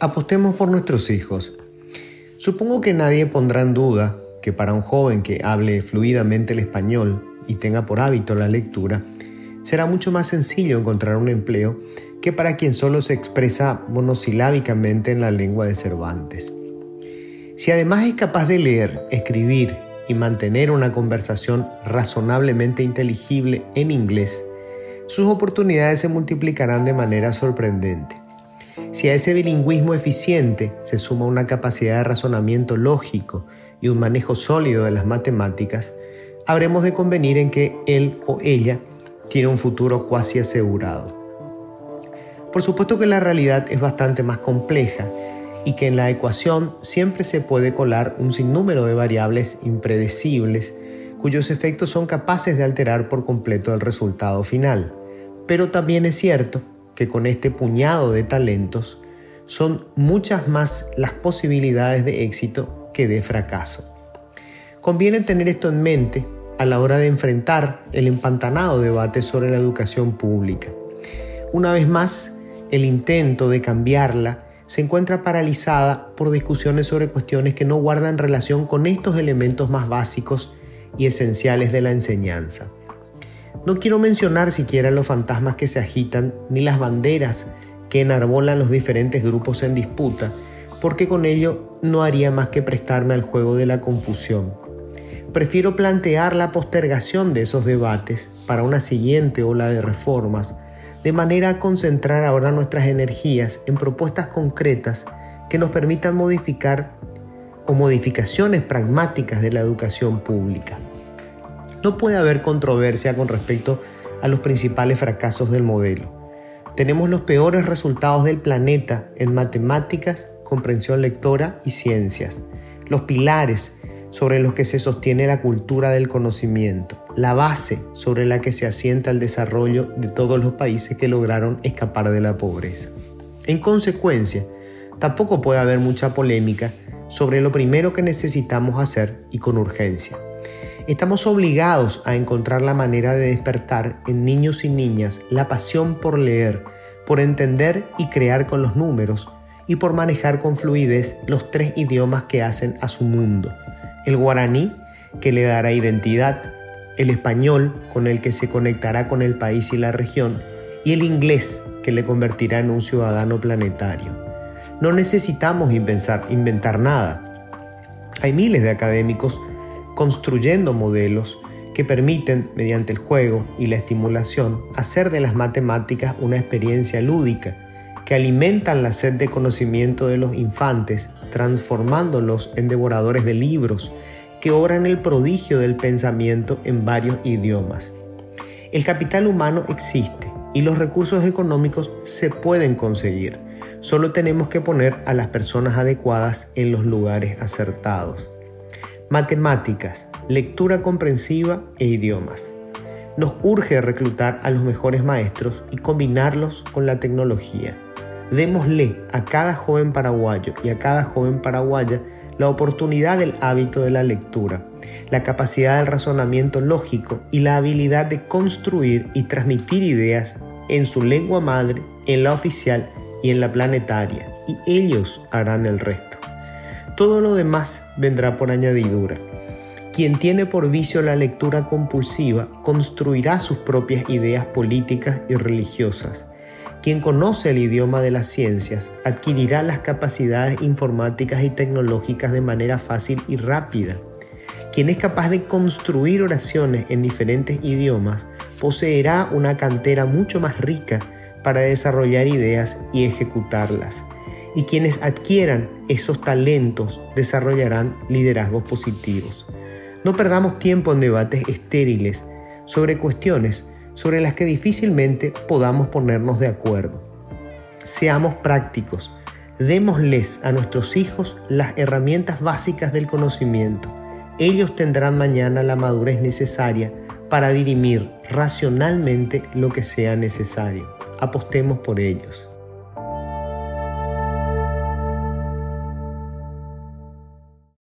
Apostemos por nuestros hijos. Supongo que nadie pondrá en duda que para un joven que hable fluidamente el español y tenga por hábito la lectura, será mucho más sencillo encontrar un empleo que para quien solo se expresa monosilábicamente en la lengua de Cervantes. Si además es capaz de leer, escribir y mantener una conversación razonablemente inteligible en inglés, sus oportunidades se multiplicarán de manera sorprendente. Si a ese bilingüismo eficiente se suma una capacidad de razonamiento lógico y un manejo sólido de las matemáticas, habremos de convenir en que él o ella tiene un futuro cuasi asegurado. Por supuesto que la realidad es bastante más compleja y que en la ecuación siempre se puede colar un sinnúmero de variables impredecibles cuyos efectos son capaces de alterar por completo el resultado final. Pero también es cierto que con este puñado de talentos son muchas más las posibilidades de éxito que de fracaso. Conviene tener esto en mente a la hora de enfrentar el empantanado debate sobre la educación pública. Una vez más, el intento de cambiarla se encuentra paralizada por discusiones sobre cuestiones que no guardan relación con estos elementos más básicos y esenciales de la enseñanza. No quiero mencionar siquiera los fantasmas que se agitan ni las banderas que enarbolan los diferentes grupos en disputa, porque con ello no haría más que prestarme al juego de la confusión. Prefiero plantear la postergación de esos debates para una siguiente ola de reformas, de manera a concentrar ahora nuestras energías en propuestas concretas que nos permitan modificar o modificaciones pragmáticas de la educación pública. No puede haber controversia con respecto a los principales fracasos del modelo. Tenemos los peores resultados del planeta en matemáticas, comprensión lectora y ciencias. Los pilares sobre los que se sostiene la cultura del conocimiento, la base sobre la que se asienta el desarrollo de todos los países que lograron escapar de la pobreza. En consecuencia, tampoco puede haber mucha polémica sobre lo primero que necesitamos hacer y con urgencia. Estamos obligados a encontrar la manera de despertar en niños y niñas la pasión por leer, por entender y crear con los números y por manejar con fluidez los tres idiomas que hacen a su mundo. El guaraní, que le dará identidad, el español, con el que se conectará con el país y la región, y el inglés, que le convertirá en un ciudadano planetario. No necesitamos inventar, nada. Hay miles de académicos construyendo modelos que permiten, mediante el juego y la estimulación, hacer de las matemáticas una experiencia lúdica, que alimentan la sed de conocimiento de los infantes, transformándolos en devoradores de libros, que obran el prodigio del pensamiento en varios idiomas. El capital humano existe y los recursos económicos se pueden conseguir. Solo tenemos que poner a las personas adecuadas en los lugares acertados matemáticas, lectura comprensiva e idiomas. Nos urge reclutar a los mejores maestros y combinarlos con la tecnología. Démosle a cada joven paraguayo y a cada joven paraguaya la oportunidad del hábito de la lectura, la capacidad del razonamiento lógico y la habilidad de construir y transmitir ideas en su lengua madre, en la oficial y en la planetaria, y ellos harán el resto. Todo lo demás vendrá por añadidura. Quien tiene por vicio la lectura compulsiva construirá sus propias ideas políticas y religiosas. Quien conoce el idioma de las ciencias adquirirá las capacidades informáticas y tecnológicas de manera fácil y rápida. Quien es capaz de construir oraciones en diferentes idiomas poseerá una cantera mucho más rica para desarrollar ideas y ejecutarlas y quienes adquieran esos talentos desarrollarán liderazgos positivos. No perdamos tiempo en debates estériles sobre cuestiones sobre las que difícilmente podamos ponernos de acuerdo. Seamos prácticos, démosles a nuestros hijos las herramientas básicas del conocimiento. Ellos tendrán mañana la madurez necesaria para dirimir racionalmente lo que sea necesario. Apostemos por ellos.